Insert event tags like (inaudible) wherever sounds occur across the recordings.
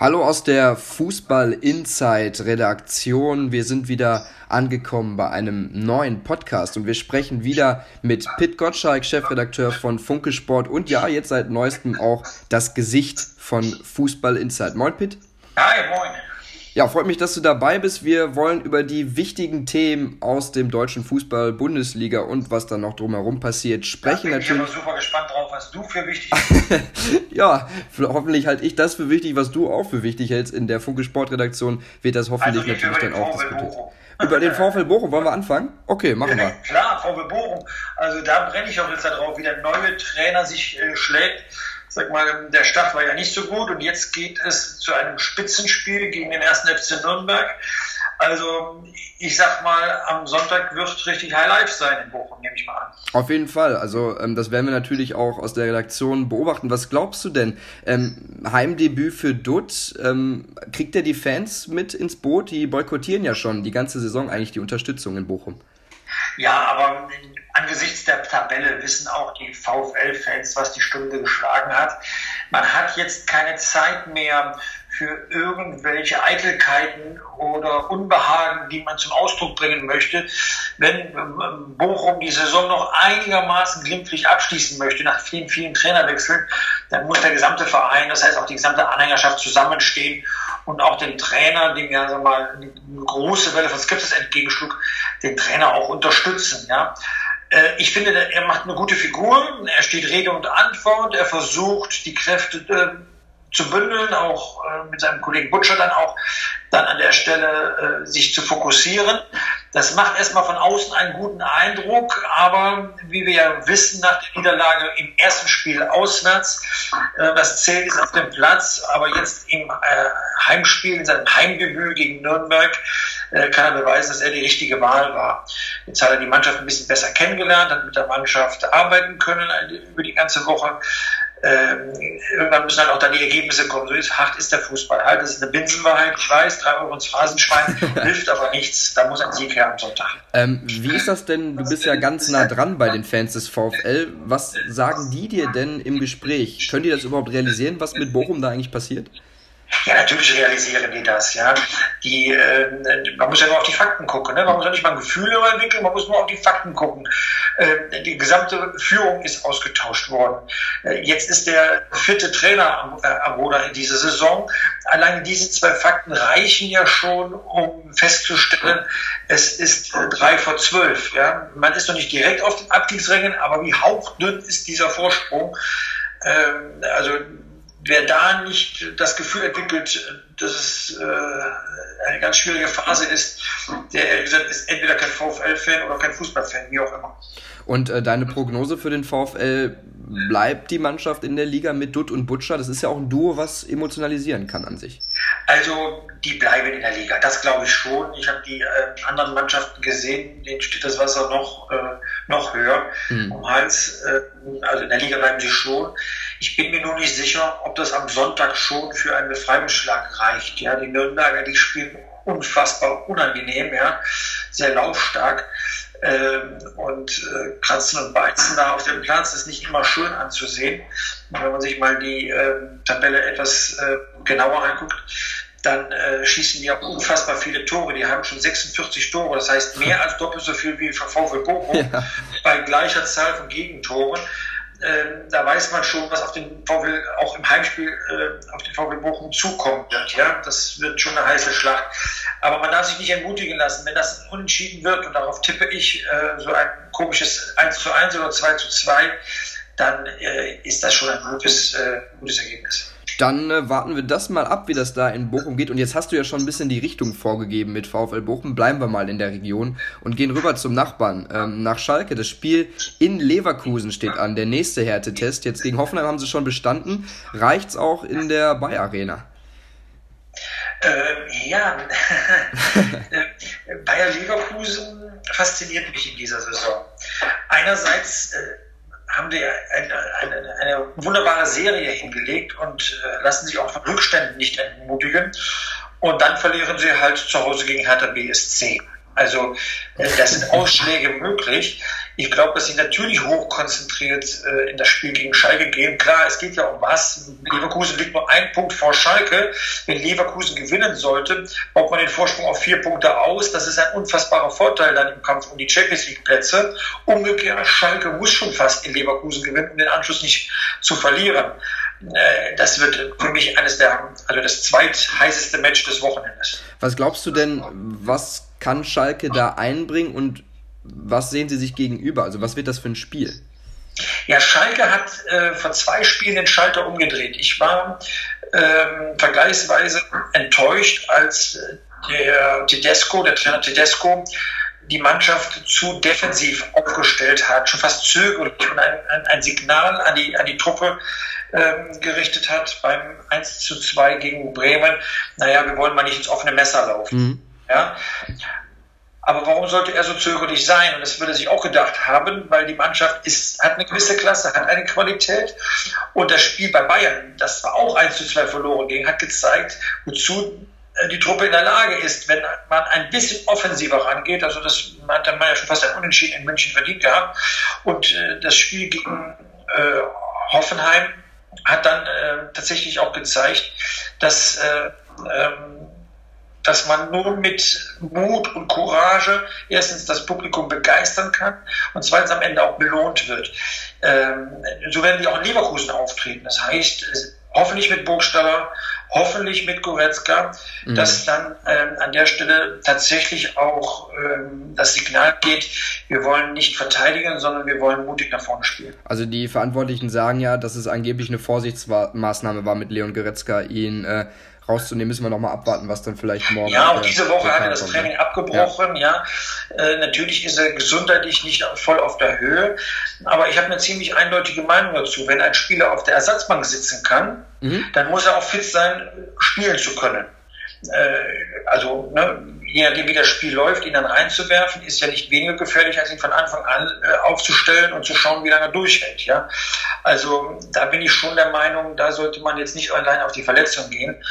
Hallo aus der Fußball Insight Redaktion. Wir sind wieder angekommen bei einem neuen Podcast und wir sprechen wieder mit Pit Gottschalk, Chefredakteur von Funke Sport und ja, jetzt seit neuestem auch das Gesicht von Fußball Insight. Moin Pit. Hi, moin. Ja, freut mich, dass du dabei bist. Wir wollen über die wichtigen Themen aus dem deutschen Fußball, Bundesliga und was da noch drumherum passiert sprechen. Da bin natürlich. ich aber super gespannt drauf, was du für wichtig (laughs) ja, hoffentlich halte ich das für wichtig, was du auch für wichtig hältst. In der Funke Sportredaktion wird das hoffentlich also natürlich dann auch diskutiert. Bochum. Über den VfL Bochum wollen wir anfangen? Okay, machen Ja, wir. klar, VfL Bochum. Also da brenne ich auch jetzt darauf, wie der neue Trainer sich äh, schlägt. Sag mal, der Start war ja nicht so gut und jetzt geht es zu einem Spitzenspiel gegen den ersten FC Nürnberg. Also ich sag mal, am Sonntag wird richtig High Life sein in Bochum, nehme ich mal an. Auf jeden Fall. Also ähm, das werden wir natürlich auch aus der Redaktion beobachten. Was glaubst du denn? Ähm, Heimdebüt für Dutt. Ähm, kriegt er die Fans mit ins Boot? Die boykottieren ja schon die ganze Saison eigentlich die Unterstützung in Bochum. Ja, aber angesichts der Tabelle wissen auch die VfL-Fans, was die Stunde geschlagen hat. Man hat jetzt keine Zeit mehr für irgendwelche Eitelkeiten oder Unbehagen, die man zum Ausdruck bringen möchte. Wenn ähm, Bochum die Saison noch einigermaßen glimpflich abschließen möchte, nach vielen, vielen Trainerwechseln, dann muss der gesamte Verein, das heißt auch die gesamte Anhängerschaft zusammenstehen und auch den Trainer, dem ja mal, eine große Welle von Skepsis entgegenschlug, den Trainer auch unterstützen. Ja. Äh, Ich finde, er macht eine gute Figur, er steht Rede und Antwort, er versucht, die Kräfte äh, zu bündeln, auch äh, mit seinem Kollegen Butcher dann auch dann an der Stelle äh, sich zu fokussieren. Das macht erstmal von außen einen guten Eindruck, aber wie wir ja wissen, nach der Niederlage im ersten Spiel auswärts, äh, das zählt ist auf dem Platz, aber jetzt im äh, Heimspiel, in seinem Heimdebüt gegen Nürnberg, äh, kann er beweisen, dass er die richtige Wahl war. Jetzt hat er die Mannschaft ein bisschen besser kennengelernt, hat mit der Mannschaft arbeiten können äh, über die ganze Woche ähm, irgendwann müssen halt auch dann die Ergebnisse kommen. So ist, hart ist der Fußball. Halt, das ist eine Binsenwahrheit, ich weiß, drei Euro ins Phrasenschwein, (laughs) hilft aber nichts. Da muss ein Sieg her am Sonntag. Ähm, wie ist das denn? Du bist ja ganz nah dran bei den Fans des VfL. Was sagen die dir denn im Gespräch? Können die das überhaupt realisieren, was mit Bochum da eigentlich passiert? Ja, natürlich realisieren die das, ja. Die, äh, man muss ja nur auf die Fakten gucken, ne? Man muss ja nicht mal ein Gefühl entwickeln, man muss nur auf die Fakten gucken. Äh, die gesamte Führung ist ausgetauscht worden. Äh, jetzt ist der vierte Trainer am, äh, am Ruder in dieser Saison. Allein diese zwei Fakten reichen ja schon, um festzustellen, es ist äh, drei vor zwölf. Ja? Man ist noch nicht direkt auf den Abstiegsrängen, aber wie hauchdünn ist dieser Vorsprung? Ähm, also wer da nicht das Gefühl entwickelt, dass es äh, eine ganz schwierige Phase ist, der ehrlich gesagt ist entweder kein VfL-Fan oder kein Fußballfan, wie auch immer. Und äh, deine Prognose für den VfL, bleibt die Mannschaft in der Liga mit Dutt und Butcher? Das ist ja auch ein Duo, was emotionalisieren kann an sich. Also die bleiben in der Liga, das glaube ich schon. Ich habe die äh, anderen Mannschaften gesehen, denen steht das Wasser noch, äh, noch höher Hm. um Hals. Äh, also in der Liga bleiben sie schon. Ich bin mir nur nicht sicher, ob das am Sonntag schon für einen Befreiungsschlag reicht. Ja, die Nürnberger, die spielen unfassbar unangenehm, ja, sehr laufstark. Ähm, und äh, Kratzen und Beizen da auf dem Platz ist nicht immer schön anzusehen. Und wenn man sich mal die ähm, Tabelle etwas äh, genauer anguckt, dann äh, schießen die auch unfassbar viele Tore. Die haben schon 46 Tore, das heißt mehr als doppelt so viel wie VfL Bochum (laughs) Ja. bei gleicher Zahl von Gegentoren. Ähm, da weiß man schon, was auf den VfL auch im Heimspiel äh, auf den VfL Bochum zukommen wird. Ja, das wird schon eine heiße Schlacht. Aber man darf sich nicht entmutigen lassen, wenn das unentschieden wird und darauf tippe ich äh, so ein komisches 1 zu 1 oder 2 zu 2, dann äh, ist das schon ein gutes, äh, gutes Ergebnis. Dann äh, warten wir das mal ab, wie das da in Bochum geht. Und jetzt hast du ja schon ein bisschen die Richtung vorgegeben mit VfL Bochum. Bleiben wir mal in der Region und gehen rüber zum Nachbarn, ähm, nach Schalke. Das Spiel in Leverkusen steht an, der nächste Härtetest. Jetzt gegen Hoffenheim haben sie schon bestanden. Reicht's auch in der Bayer Arena? Äh, ja, (laughs) Äh, Bayer Leverkusen fasziniert mich in dieser Saison. Einerseits äh, haben die eine, eine, eine wunderbare Serie hingelegt und äh, lassen sich auch von Rückständen nicht entmutigen. Und dann verlieren sie halt zu Hause gegen Hertha BSC. Also äh, das sind Ausschläge möglich. Ich glaube, dass sie natürlich hochkonzentriert äh, in das Spiel gegen Schalke gehen. Klar, es geht ja um was. Leverkusen liegt nur ein Punkt vor Schalke. Wenn Leverkusen gewinnen sollte, baut man den Vorsprung auf vier Punkte aus. Das ist ein unfassbarer Vorteil dann im Kampf um die Champions League Plätze. Umgekehrt, Schalke muss schon fast in Leverkusen gewinnen, um den Anschluss nicht zu verlieren. Äh, das wird für mich eines der, also das zweitheißeste Match des Wochenendes. Was glaubst du denn, was kann Schalke da einbringen und was sehen Sie sich gegenüber? Also was wird das für ein Spiel? Ja, Schalke hat äh, vor zwei Spielen den Schalter umgedreht. Ich war ähm, vergleichsweise enttäuscht, als äh, der Tedesco, der Trainer Tedesco, die Mannschaft zu defensiv aufgestellt hat, schon fast zögerlich und ein, ein, ein Signal an die, an die Truppe ähm, gerichtet hat beim 1 zu 2 gegen Bremen. Naja, wir wollen mal nicht ins offene Messer laufen. Mhm. Ja? Aber warum sollte er so zögerlich sein? Und das würde er sich auch gedacht haben, weil die Mannschaft ist, hat eine gewisse Klasse, hat eine Qualität. Und das Spiel bei Bayern, das war auch 1 zu 2 verloren ging, hat gezeigt, wozu äh, die Truppe in der Lage ist, wenn man ein bisschen offensiver rangeht. Also das hat der Mann ja schon fast ein Unentschieden in München verdient gehabt. Und äh, das Spiel gegen äh, Hoffenheim hat dann äh, tatsächlich auch gezeigt, dass äh, ähm, dass man nur mit Mut und Courage erstens das Publikum begeistern kann und zweitens am Ende auch belohnt wird. Ähm, so werden die auch in Leverkusen auftreten. Das heißt, hoffentlich mit Burgstaller, hoffentlich mit Goretzka, mhm. dass dann ähm, an der Stelle tatsächlich auch ähm, das Signal geht, wir wollen nicht verteidigen, sondern wir wollen mutig nach vorne spielen. Also die Verantwortlichen sagen ja, dass es angeblich eine Vorsichtsmaßnahme war, mit Leon Goretzka ihn äh, rauszunehmen, müssen wir nochmal abwarten, was dann vielleicht morgen. Ja, auch diese Woche hat er das Training kommt. abgebrochen, ja. ja. Äh, natürlich ist er gesundheitlich nicht voll auf der Höhe, aber ich habe eine ziemlich eindeutige Meinung dazu. Wenn ein Spieler auf der Ersatzbank sitzen kann, mhm. dann muss er auch fit sein, spielen zu können. Äh, also, ne, je nachdem, wie das Spiel läuft, ihn dann reinzuwerfen, ist ja nicht weniger gefährlich, als ihn von Anfang an äh, aufzustellen und zu schauen, wie lange er durchhält. Ja? Also da bin ich schon der Meinung, da sollte man jetzt nicht allein auf die Verletzung gehen.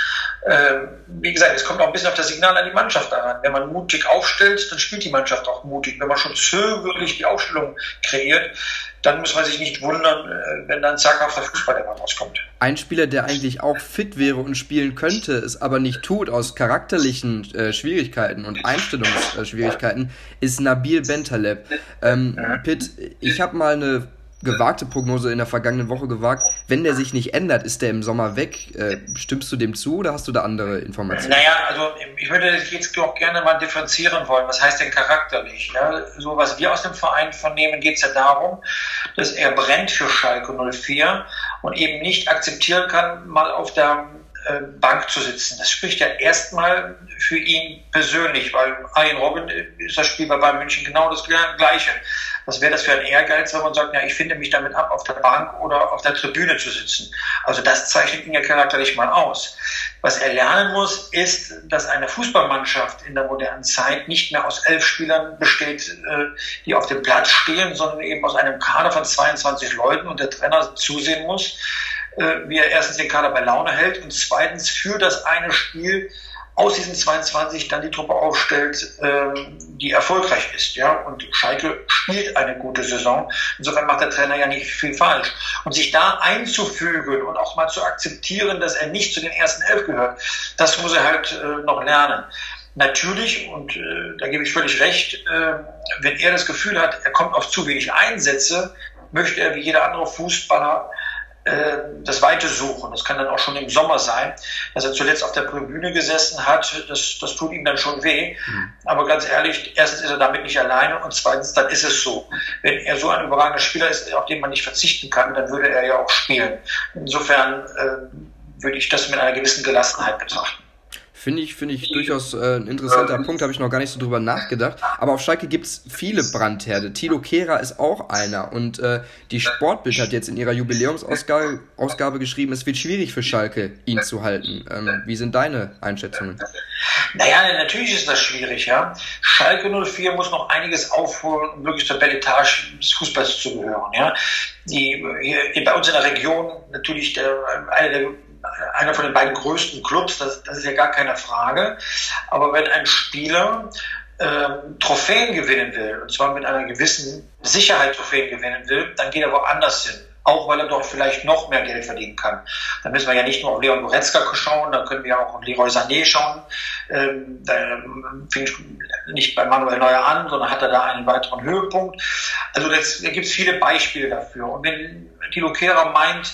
Ähm, wie gesagt, es kommt auch ein bisschen auf das Signal an die Mannschaft daran. Wenn man mutig aufstellt, dann spielt die Mannschaft auch mutig. Wenn man schon zögerlich die Aufstellung kreiert, dann muss man sich nicht wundern, äh, wenn dann zaghaft der Fußball immer rauskommt. Ein Spieler, der eigentlich auch fit wäre und spielen könnte, es aber nicht tut aus charakterlichen äh, Schwierigkeiten und Einstellungsschwierigkeiten, ist Nabil Bentaleb. Ähm, Pitt, ich habe mal eine gewagte Prognose in der vergangenen Woche gewagt. Wenn der sich nicht ändert, ist der im Sommer weg. Äh, stimmst du dem zu oder hast du da andere Informationen? Naja, also ich würde jetzt auch gerne mal differenzieren wollen. Was heißt denn charakterlich? Ja, so was wir aus dem Verein vernehmen, geht es ja darum, dass er brennt für Schalke 04 und eben nicht akzeptieren kann, mal auf der Bank zu sitzen. Das spricht ja erstmal für ihn persönlich, weil Arjen Robin ist das Spiel bei Bayern München genau das Gleiche. Was wäre das für ein Ehrgeiz, wenn man sagt, ja, ich finde mich damit ab, auf der Bank oder auf der Tribüne zu sitzen? Also das zeichnet ihn ja charakterlich mal aus. Was er lernen muss, ist, dass eine Fußballmannschaft in der modernen Zeit nicht mehr aus elf Spielern besteht, äh, die auf dem Platz stehen, sondern eben aus einem Kader von 22 Leuten und der Trainer zusehen muss, äh, wie er erstens den Kader bei Laune hält und zweitens für das eine Spiel aus diesen 22 dann die Truppe aufstellt, ähm, die erfolgreich ist. Ja? Und Schalke spielt eine gute Saison. Insofern macht der Trainer ja nicht viel falsch. Und sich da einzufügen und auch mal zu akzeptieren, dass er nicht zu den ersten elf gehört, das muss er halt äh, noch lernen. Natürlich, und äh, da gebe ich völlig recht, äh, wenn er das Gefühl hat, er kommt auf zu wenig Einsätze, möchte er wie jeder andere Fußballer äh, das Weite suchen. Das kann dann auch schon im Sommer sein, dass er zuletzt auf der Tribüne gesessen hat. Das, das tut ihm dann schon weh. Mhm. Aber ganz ehrlich, erstens ist er damit nicht alleine und zweitens, dann ist es so. Wenn er so ein überragender Spieler ist, auf den man nicht verzichten kann, dann würde er ja auch spielen. Insofern äh, würde ich das mit einer gewissen Gelassenheit betrachten. Finde ich, finde ich durchaus äh, ein interessanter Punkt, habe ich noch gar nicht so drüber nachgedacht. Aber auf Schalke gibt es viele Brandherde. Tilo Kehrer ist auch einer. Und äh, die Sportbild hat jetzt in ihrer Jubiläumsausgabe Ausgabe geschrieben, es wird schwierig für Schalke, ihn zu halten. Ähm, wie sind deine Einschätzungen? Naja, natürlich ist das schwierig, ja. Schalke 04 muss noch einiges aufholen, um wirklich zur Belletage des Fußballs zu gehören, ja. Die, hier, bei uns in der Region natürlich der, eine der einer von den beiden größten Clubs, das, das ist ja gar keine Frage. Aber wenn ein Spieler ähm, Trophäen gewinnen will, und zwar mit einer gewissen Sicherheit Trophäen gewinnen will, dann geht er woanders hin auch weil er dort vielleicht noch mehr Geld verdienen kann. Da müssen wir ja nicht nur auf Leon Goretzka schauen, da können wir auch auf Leroy Sané schauen. Ähm, da fing nicht bei Manuel Neuer an, sondern hat er da einen weiteren Höhepunkt. Also das, da gibt es viele Beispiele dafür. Und wenn die Lokera meint,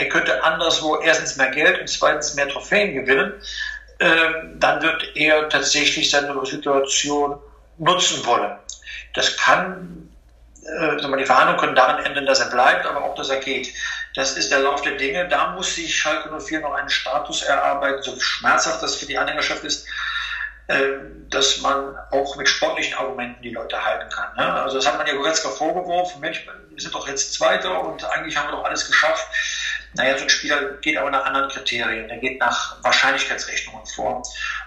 er könnte anderswo erstens mehr Geld und zweitens mehr Trophäen gewinnen, ähm, dann wird er tatsächlich seine Situation nutzen wollen. Das kann äh, die Verhandlungen können darin enden, dass er bleibt, aber auch, dass er geht. Das ist der Lauf der Dinge. Da muss sich Schalke 04 noch einen Status erarbeiten, so schmerzhaft das für die Anhängerschaft ist, äh, dass man auch mit sportlichen Argumenten die Leute halten kann. Ne? Also das hat man ja Goretzka vorgeworfen, Mensch, wir sind doch jetzt Zweiter und eigentlich haben wir doch alles geschafft. Naja, so ein Spieler geht aber nach anderen Kriterien. Der geht nach Wahrscheinlichkeitsrechnungen vor. Und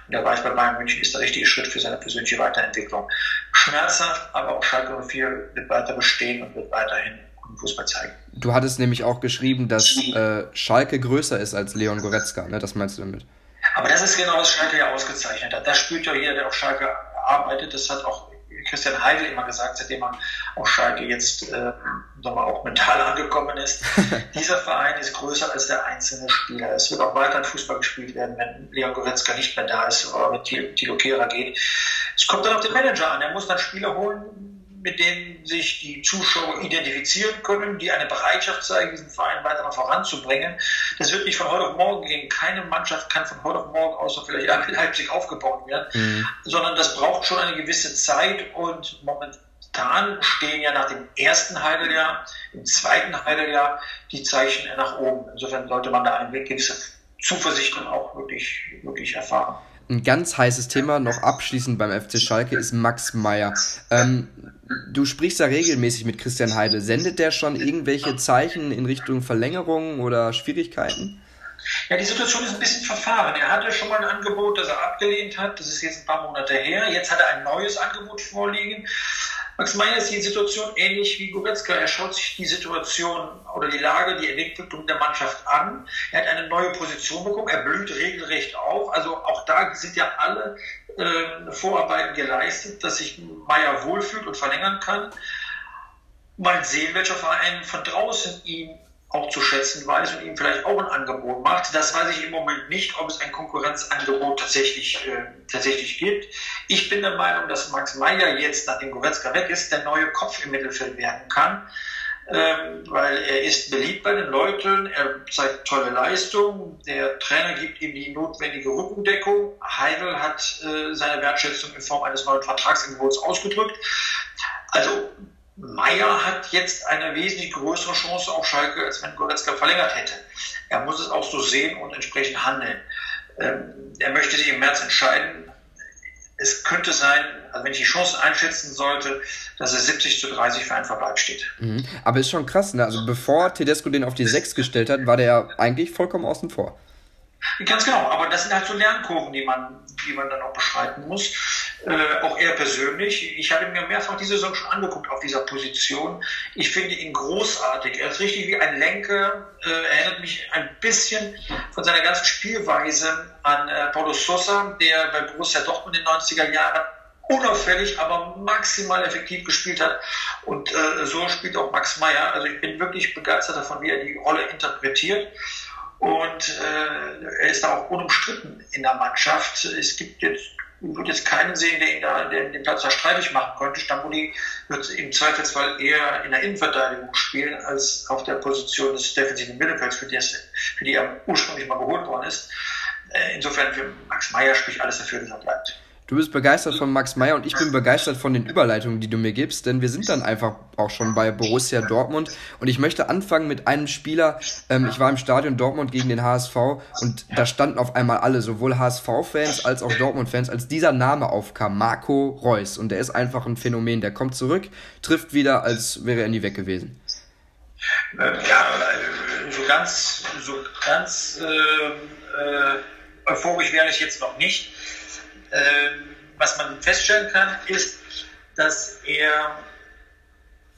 der weiß, bei Bayern München ist der richtige Schritt für seine persönliche Weiterentwicklung. Schmerzhaft, aber auch Schalke 04 wird weiter bestehen und wird weiterhin guten Fußball zeigen. Du hattest nämlich auch geschrieben, dass äh, Schalke größer ist als Leon Goretzka, ne? Das meinst du damit? Aber das ist genau, was Schalke ja ausgezeichnet hat. Das spürt ja jeder, der auf Schalke arbeitet. Das hat auch Christian Heidel immer gesagt, seitdem er auf Schalke jetzt äh, auch mental angekommen ist. (laughs) Dieser Verein ist größer als der einzelne Spieler. Es wird auch weiter Fußball gespielt werden, wenn Leon Goretzka nicht mehr da ist oder mit Tilo Kehrer geht. Es kommt dann auf den Manager an. Er muss dann Spieler holen, mit denen sich die Zuschauer identifizieren können, die eine Bereitschaft zeigen, diesen Verein weiter noch voranzubringen. Das wird nicht von heute auf morgen gehen. Keine Mannschaft kann von heute auf morgen, außer vielleicht (laughs) Leipzig, aufgebaut werden, mhm. sondern das braucht schon eine gewisse Zeit und momentan stehen ja nach dem ersten Heideljahr, im zweiten Heideljahr die Zeichen nach oben. Insofern sollte man da eine gewisse Zuversicht dann auch wirklich, wirklich erfahren. Ein ganz heißes Thema noch abschließend beim FC Schalke ist Max Meyer. Ähm, du sprichst da regelmäßig mit Christian Heidel. Sendet der schon irgendwelche Zeichen in Richtung Verlängerung oder Schwierigkeiten? Ja, die Situation ist ein bisschen verfahren. Er hatte schon mal ein Angebot, das er abgelehnt hat. Das ist jetzt ein paar Monate her. Jetzt hat er ein neues Angebot vorliegen. Max Meyer ist die Situation ähnlich wie Goretzka. Er schaut sich die Situation oder die Lage, die Entwicklung der Mannschaft an. Er hat eine neue Position bekommen. Er blüht regelrecht auf. Also auch da sind ja alle äh, Vorarbeiten geleistet, dass sich Meyer wohlfühlt und verlängern kann. Mal sehen, welcher Verein von draußen ihn auch zu schätzen weiß und ihm vielleicht auch ein Angebot macht. Das weiß ich im Moment nicht, ob es ein Konkurrenzangebot tatsächlich, äh, tatsächlich gibt. Ich bin der Meinung, dass Max Meyer jetzt, nachdem Goretzka weg ist, der neue Kopf im Mittelfeld werden kann. Ähm, weil er ist beliebt bei den Leuten, er zeigt tolle Leistung, der Trainer gibt ihm die notwendige Rückendeckung. Heidel hat äh, seine Wertschätzung in Form eines neuen Vertragsangebots ausgedrückt. Also Meier hat jetzt eine wesentlich größere Chance auf Schalke, als wenn Goretzka verlängert hätte. Er muss es auch so sehen und entsprechend handeln. Ähm, er möchte sich im März entscheiden. Es könnte sein, also wenn ich die Chance einschätzen sollte, dass es 70 zu 30 für einen Verbleib steht. Mhm. Aber ist schon krass, ne? Also bevor Tedesco den auf die 6 gestellt hat, war der ja eigentlich vollkommen außen vor. Ganz genau, aber das sind halt so Lernkurven, die man, die man dann auch beschreiten muss. Äh, auch er persönlich. Ich habe mir mehrfach diese Saison schon angeguckt auf dieser Position. Ich finde ihn großartig. Er ist richtig wie ein Lenker. Äh, erinnert mich ein bisschen von seiner ganzen Spielweise an äh, Paulo Sosa, der bei Borussia Dortmund in den 90er Jahren unauffällig, aber maximal effektiv gespielt hat. Und äh, so spielt auch Max Meyer. Also ich bin wirklich begeistert davon, wie er die Rolle interpretiert. Und äh, er ist da auch unumstritten in der Mannschaft. Es gibt jetzt würde jetzt keinen sehen, der ihn da der den Platz da streitig machen könnte. Stambuli wird im Zweifelsfall eher in der Innenverteidigung spielen, als auf der Position des defensiven Mittelfelds, für die, für die er ursprünglich mal geholt worden ist. Äh, insofern für Max Meyer spricht alles dafür, dass er bleibt. Du bist begeistert von Max Meyer und ich bin begeistert von den Überleitungen, die du mir gibst, denn wir sind dann einfach auch schon bei Borussia Dortmund und ich möchte anfangen mit einem Spieler. Ähm, ich war im Stadion Dortmund gegen den HSV und da standen auf einmal alle, sowohl HSV-Fans als auch Dortmund-Fans, als dieser Name aufkam, Marco Reus und der ist einfach ein Phänomen. Der kommt zurück, trifft wieder, als wäre er nie weg gewesen. Ja, äh, so ganz, so ganz äh, äh, euphorisch wäre ich jetzt noch nicht. Ähm, was man feststellen kann, ist, dass er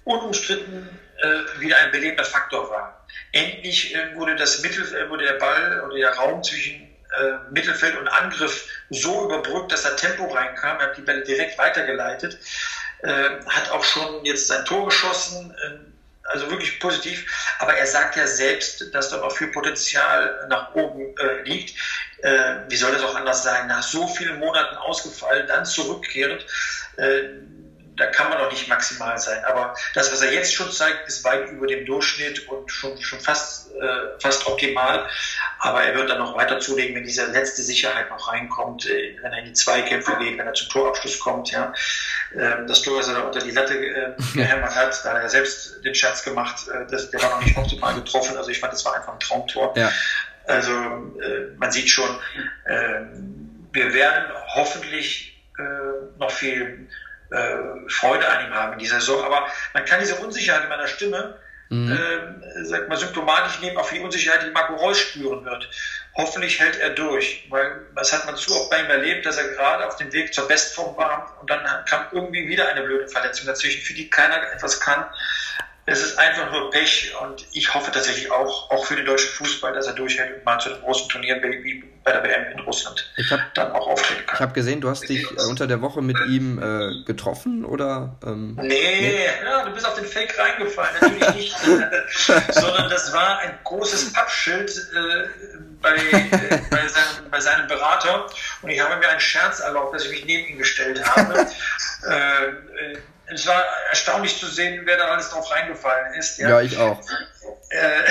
unumstritten äh, wieder ein belebender Faktor war. Endlich äh, wurde das Mittel, äh, wurde der Ball oder der Raum zwischen äh, Mittelfeld und Angriff so überbrückt, dass er Tempo reinkam. Er hat die Bälle direkt weitergeleitet. Äh, hat auch schon jetzt sein Tor geschossen. Also wirklich positiv. Aber er sagt ja selbst, dass da noch viel Potenzial nach oben äh, liegt. Äh, wie soll das auch anders sein? Nach so vielen Monaten ausgefallen, dann zurückkehrt. Äh, da kann man noch nicht maximal sein. Aber das, was er jetzt schon zeigt, ist weit über dem Durchschnitt und schon, schon fast, äh, fast optimal. Aber er wird dann noch weiter zulegen, wenn diese letzte Sicherheit noch reinkommt, äh, wenn er in die Zweikämpfe geht, wenn er zum Torabschluss kommt. Ja. Ähm, das Tor, was er da unter die Latte äh, (laughs) gehämmert hat, da hat er selbst den Scherz gemacht, äh, das, der war noch nicht optimal getroffen. Also ich fand, das war einfach ein Traumtor. Ja. Also äh, man sieht schon, äh, wir werden hoffentlich äh, noch viel äh, Freude an ihm haben in dieser Saison. Aber man kann diese Unsicherheit in meiner Stimme, mhm. äh, sag mal, symptomatisch nehmen, auch für die Unsicherheit, die Marco Reus spüren wird. Hoffentlich hält er durch, weil das hat man zu oft bei ihm erlebt, dass er gerade auf dem Weg zur Bestform war und dann kam irgendwie wieder eine blöde Verletzung dazwischen, für die keiner etwas kann. Es ist einfach nur Pech und ich hoffe tatsächlich auch, auch für den deutschen Fußball, dass er durchhält und mal zu einem großen Turnier wie bei der WM in Russland ich hab, dann auch auftreten kann. Ich habe gesehen, du hast dich äh, unter der Woche mit ihm äh, getroffen oder? Ähm, nee, nee? Ja, du bist auf den Fake reingefallen, natürlich nicht. (laughs) Sondern das war ein großes Pappschild äh, bei, äh, bei, seinem, bei seinem Berater und ich habe mir einen Scherz erlaubt, dass ich mich neben ihn gestellt habe. (laughs) Es war erstaunlich zu sehen, wer da alles drauf reingefallen ist. Ja, ja ich auch. Äh,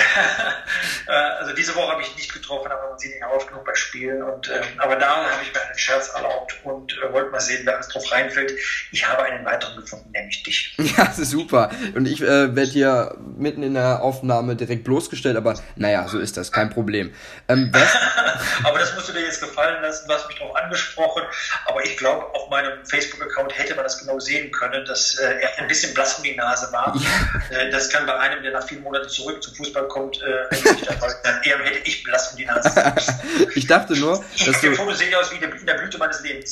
also diese Woche habe ich nicht getroffen, aber man sieht ihn oft genug bei Spielen. Und, äh, aber da habe ich mir einen Scherz erlaubt und äh, wollte mal sehen, wer alles drauf reinfällt. Ich habe einen weiteren gefunden, nämlich dich. (laughs) Ja, super. Und ich äh, werde hier mitten in der Aufnahme direkt bloßgestellt, aber naja, so ist das, kein Problem. Ähm, (laughs) aber das musst du dir jetzt gefallen lassen, du hast mich darauf angesprochen. Aber ich glaube, auf meinem Facebook-Account hätte man das genau sehen können, dass äh, er ein bisschen blass um die Nase war. Ja. das kann bei einem, der nach vielen Monaten zurück zum Fußball kommt, äh, (laughs) nicht der Fall. Dann eher hätte ich Blass um die Nase. (laughs) ich dachte nur, dass du... Fotos sehen aus wie in der Blüte meines Lebens.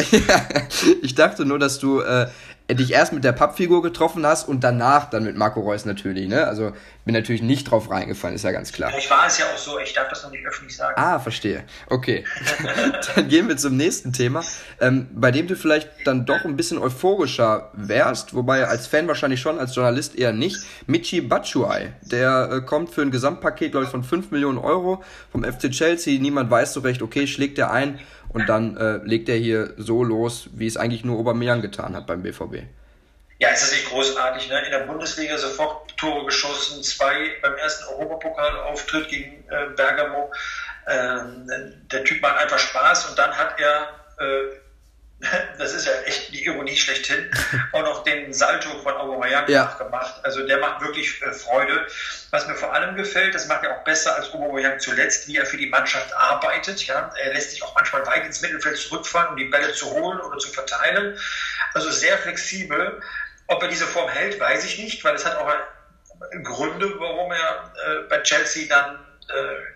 (laughs) ich dachte nur, dass du äh, dich erst mit der Pappfigur getroffen hast und danach dann mit Marco Reus natürlich, ne? Also bin natürlich nicht drauf reingefallen, ist ja ganz klar. Ich war es ja auch so, ich darf das noch nicht öffentlich sagen. Ah, verstehe. Okay. (laughs) dann gehen wir zum nächsten Thema, ähm, bei dem du vielleicht dann doch ein bisschen euphorischer wärst, wobei als Fan wahrscheinlich schon, als Journalist eher nicht. Michi Batshuayi, der äh, kommt für ein Gesamtpaket, glaube ich, von 5 Millionen Euro vom FC Chelsea. Niemand weiß so recht, okay, schlägt er ein und dann äh, legt er hier so los, wie es eigentlich nur Aubameyang getan hat beim BVB. Ja, ist das nicht großartig, ne? In der Bundesliga sofort Tore geschossen, zwei beim ersten Europapokalauftritt gegen äh, Bergamo. Ähm, der Typ macht einfach Spaß und dann hat er äh, das ist ja echt die Ironie schlechthin, (laughs) auch noch den Salto von Aubameyang ja. gemacht. Also der macht wirklich äh, Freude. Was mir vor allem gefällt, das macht er auch besser als Aubameyang zuletzt, wie er für die Mannschaft arbeitet. Ja, er lässt sich auch manchmal weit ins Mittelfeld zurückfallen, um die Bälle zu holen oder zu verteilen. Also sehr flexibel. Ob er diese Form hält, weiß ich nicht, weil es hat auch Gründe, warum er äh, bei Chelsea dann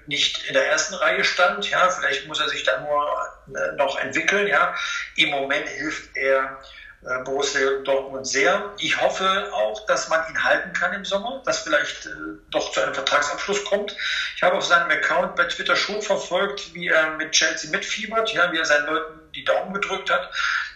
nicht in der ersten Reihe stand. Ja, vielleicht muss er sich da nur äh, noch entwickeln. Ja, im Moment hilft er äh, Borussia Dortmund sehr. Ich hoffe auch, dass man ihn halten kann im Sommer, dass vielleicht äh, doch zu einem Vertragsabschluss kommt. Ich habe auf seinem Account bei Twitter schon verfolgt, wie er mit Chelsea mitfiebert, ja, wie er seinen Leuten die Daumen gedrückt hat.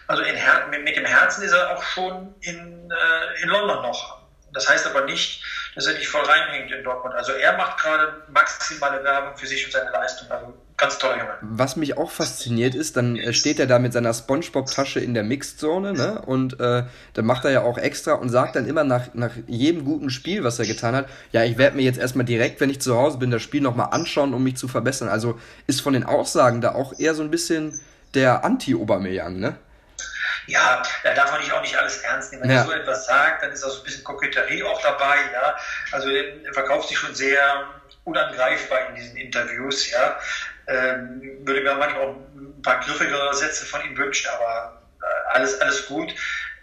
Also in, mit dem Herzen ist er auch schon in, äh, in London noch. Das heißt aber nicht, dass er nicht voll reinhängt in Dortmund. Also er macht gerade maximale Werbung für sich und seine Leistung. Also ganz toller Junge. Was mich auch fasziniert ist, dann äh, steht er da mit seiner Spongebob-Tasche in der Mixed-Zone, ne? Und äh, dann macht er ja auch extra und sagt dann immer nach, nach jedem guten Spiel, was er getan hat, ja, ich werde mir jetzt erstmal direkt, wenn ich zu Hause bin, das Spiel nochmal anschauen, um mich zu verbessern. Also ist von den Aussagen da auch eher so ein bisschen der Anti-Obermeyang, ne? Ja, da darf man nicht auch nicht alles ernst nehmen. Wenn ja. er so etwas sagt, dann ist auch so ein bisschen Koketterie auch dabei, ja. Also er verkauft sich schon sehr unangreifbar in diesen Interviews, ja. Ähm, würde mir manchmal auch ein paar griffigere Sätze von ihm wünschen, aber äh, alles, alles gut.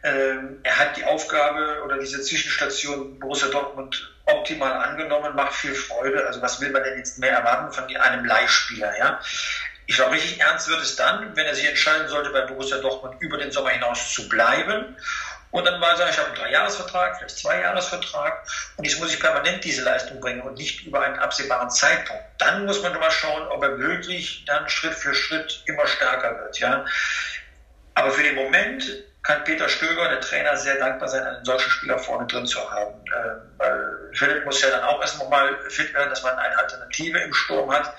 Ähm, er hat die Aufgabe oder diese Zwischenstation Borussia Dortmund optimal angenommen, macht viel Freude. Also was will man denn jetzt mehr erwarten von einem Leihspieler, ja? Ich glaube, richtig ernst wird es dann, wenn er sich entscheiden sollte, bei Borussia Dortmund über den Sommer hinaus zu bleiben Und dann war er, ich habe einen Dreijahresvertrag, vielleicht Zweijahresvertrag und jetzt muss ich permanent diese Leistung bringen und nicht über einen absehbaren Zeitpunkt. Dann muss man mal schauen, ob er wirklich dann Schritt für Schritt immer stärker wird. Ja. Aber für den Moment kann Peter Stöger, der Trainer, sehr dankbar sein, einen solchen Spieler vorne drin zu haben. Äh, weil Philipp muss ja dann auch erst nochmal fit werden, dass man eine Alternative im Sturm hat.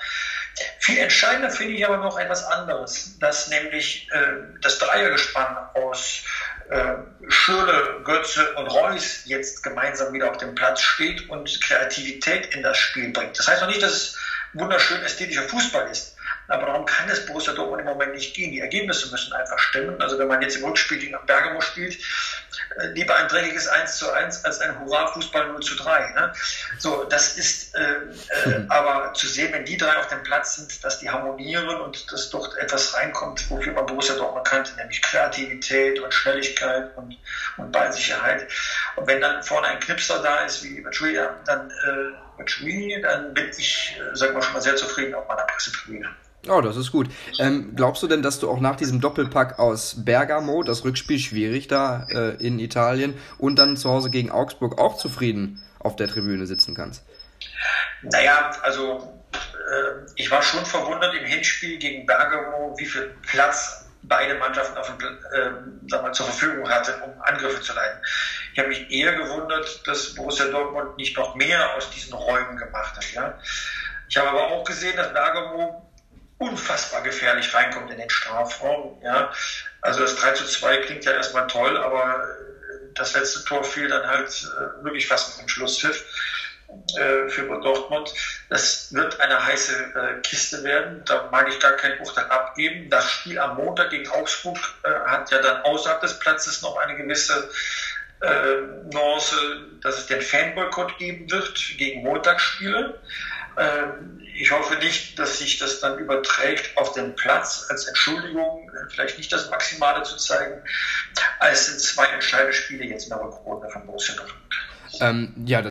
Viel entscheidender finde ich aber noch etwas anderes, dass nämlich äh, das Dreiergespann aus äh, Schöle, Götze und Reus jetzt gemeinsam wieder auf dem Platz steht und Kreativität in das Spiel bringt. Das heißt noch nicht, dass es wunderschön ästhetischer Fußball ist. Aber darum kann es Borussia Dortmund im Moment nicht gehen. Die Ergebnisse müssen einfach stimmen. Also wenn man jetzt im Rückspiel gegen Bergamo spielt, äh, lieber ein dreckiges 1 zu 1 als ein Hurra-Fußball 0 zu 3. Ne? So, das ist äh, äh, aber zu sehen, wenn die drei auf dem Platz sind, dass die harmonieren und dass dort etwas reinkommt, wofür man Borussia Dortmund kannte, nämlich Kreativität und Schnelligkeit und, und Ballsicherheit. Und wenn dann vorne ein Knipser da ist, wie Machuia, dann, äh, dann bin ich, äh, sagen wir schon mal, sehr zufrieden auf meiner Pressetribüne. Oh, das ist gut. Ähm, glaubst du denn, dass du auch nach diesem Doppelpack aus Bergamo, das Rückspiel schwierig da äh, in Italien, und dann zu Hause gegen Augsburg auch zufrieden auf der Tribüne sitzen kannst? Naja, also äh, ich war schon verwundert im Hinspiel gegen Bergamo, wie viel Platz beide Mannschaften auf dem, äh, mal, zur Verfügung hatten, um Angriffe zu leiten. Ich habe mich eher gewundert, dass Borussia Dortmund nicht noch mehr aus diesen Räumen gemacht hat. Ja? Ich habe aber auch gesehen, dass Bergamo unfassbar gefährlich reinkommt in den Strafraum. Ja. Also das 3 zu 2 klingt ja erstmal toll, aber das letzte Tor fiel dann halt äh, wirklich fast mit dem Schlusspfiff äh, für Dortmund. Das wird eine heiße äh, Kiste werden. Da mag ich gar kein Urteil abgeben. Das Spiel am Montag gegen Augsburg hat ja dann außerhalb des Platzes noch eine gewisse Nuance, dass es den Fanboykott geben wird gegen Montagsspiele. Ähm, ich hoffe nicht, dass sich das dann überträgt auf den Platz als Entschuldigung, vielleicht nicht das Maximale zu zeigen. Es sind zwei entscheidende Spiele jetzt in der Rückrunde von Borussia Dortmund. Ähm, ja,